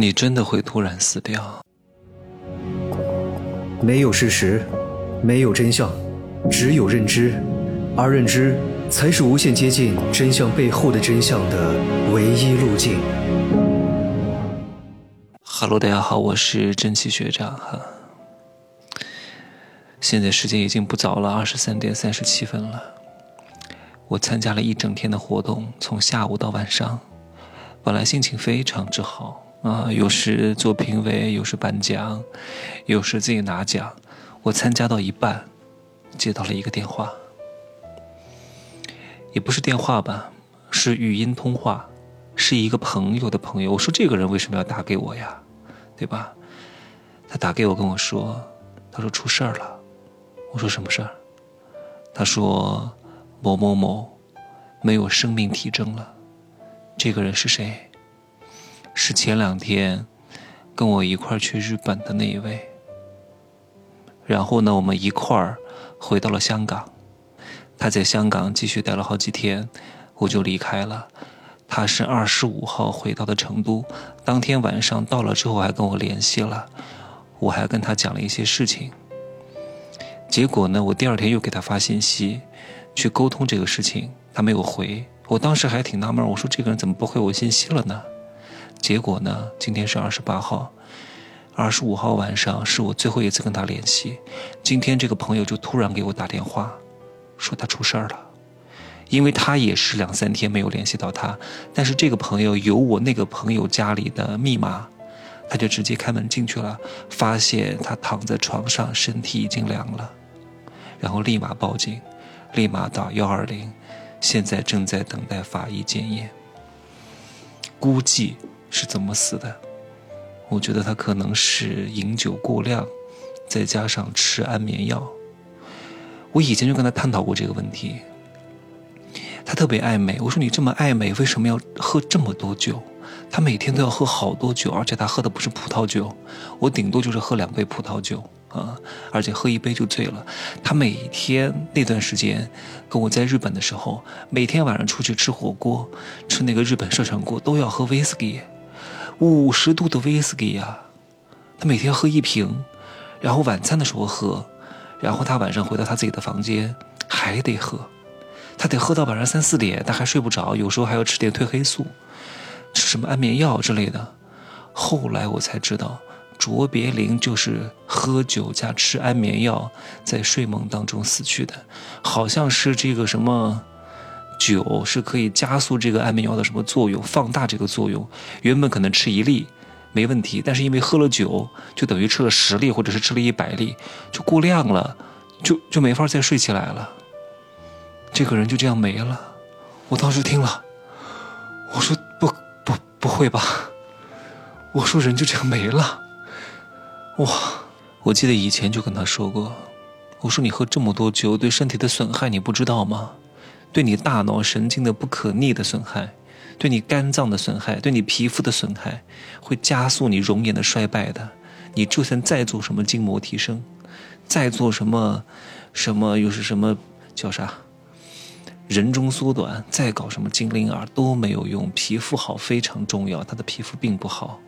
你真的会突然死掉？没有事实，没有真相，只有认知，而认知才是无限接近真相背后的真相的唯一路径。Hello，大家好，我是蒸汽学长哈。现在时间已经不早了，二十三点三十七分了。我参加了一整天的活动，从下午到晚上，本来心情非常之好。啊，有时做评委，有时颁奖，有时自己拿奖。我参加到一半，接到了一个电话，也不是电话吧，是语音通话，是一个朋友的朋友。我说这个人为什么要打给我呀？对吧？他打给我跟我说，他说出事儿了。我说什么事儿？他说某某某没有生命体征了。这个人是谁？是前两天跟我一块儿去日本的那一位，然后呢，我们一块儿回到了香港。他在香港继续待了好几天，我就离开了。他是二十五号回到的成都，当天晚上到了之后还跟我联系了，我还跟他讲了一些事情。结果呢，我第二天又给他发信息去沟通这个事情，他没有回。我当时还挺纳闷，我说这个人怎么不回我信息了呢？结果呢？今天是二十八号，二十五号晚上是我最后一次跟他联系。今天这个朋友就突然给我打电话，说他出事儿了，因为他也是两三天没有联系到他。但是这个朋友有我那个朋友家里的密码，他就直接开门进去了，发现他躺在床上，身体已经凉了，然后立马报警，立马打幺二零，现在正在等待法医检验，估计。是怎么死的？我觉得他可能是饮酒过量，再加上吃安眠药。我以前就跟他探讨过这个问题。他特别爱美，我说你这么爱美，为什么要喝这么多酒？他每天都要喝好多酒，而且他喝的不是葡萄酒，我顶多就是喝两杯葡萄酒啊，而且喝一杯就醉了。他每天那段时间跟我在日本的时候，每天晚上出去吃火锅，吃那个日本社长锅，都要喝威士忌。五十度的威士忌呀，他每天喝一瓶，然后晚餐的时候喝，然后他晚上回到他自己的房间还得喝，他得喝到晚上三四点，他还睡不着，有时候还要吃点褪黑素，吃什么安眠药之类的。后来我才知道，卓别林就是喝酒加吃安眠药，在睡梦当中死去的，好像是这个什么。酒是可以加速这个安眠药的什么作用，放大这个作用。原本可能吃一粒没问题，但是因为喝了酒，就等于吃了十粒或者是吃了一百粒，就过量了，就就没法再睡起来了。这个人就这样没了。我当时听了，我说不不不会吧？我说人就这样没了。哇！我记得以前就跟他说过，我说你喝这么多酒对身体的损害你不知道吗？对你大脑神经的不可逆的损害，对你肝脏的损害，对你皮肤的损害，会加速你容颜的衰败的。你就算再做什么筋膜提升，再做什么，什么又是什么叫啥？人中缩短，再搞什么精灵耳都没有用。皮肤好非常重要，他的皮肤并不好。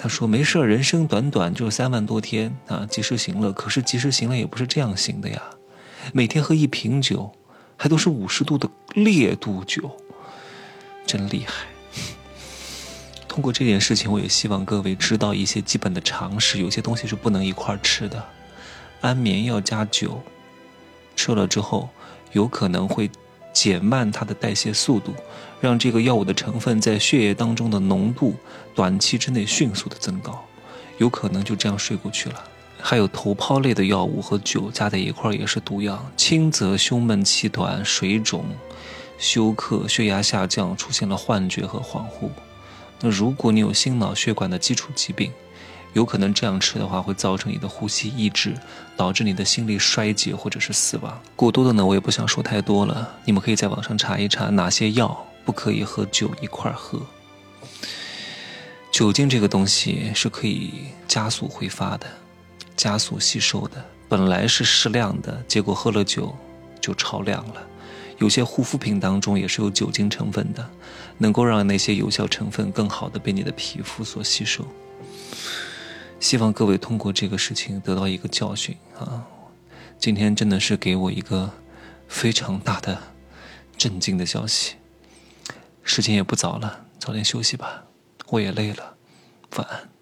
他说没事人生短短就三万多天啊，及时行乐。可是及时行乐也不是这样行的呀，每天喝一瓶酒。还都是五十度的烈度酒，真厉害！通过这件事情，我也希望各位知道一些基本的常识。有些东西是不能一块吃的。安眠药加酒，吃了之后有可能会减慢它的代谢速度，让这个药物的成分在血液当中的浓度短期之内迅速的增高，有可能就这样睡过去了。还有头孢类的药物和酒加在一块儿也是毒药，轻则胸闷气短、水肿、休克、血压下降，出现了幻觉和恍惚。那如果你有心脑血管的基础疾病，有可能这样吃的话会造成你的呼吸抑制，导致你的心力衰竭或者是死亡。过多的呢，我也不想说太多了，你们可以在网上查一查哪些药不可以和酒一块儿喝。酒精这个东西是可以加速挥发的。加速吸收的本来是适量的，结果喝了酒就超量了，有些护肤品当中也是有酒精成分的，能够让那些有效成分更好的被你的皮肤所吸收。希望各位通过这个事情得到一个教训啊！今天真的是给我一个非常大的震惊的消息。时间也不早了，早点休息吧，我也累了，晚安。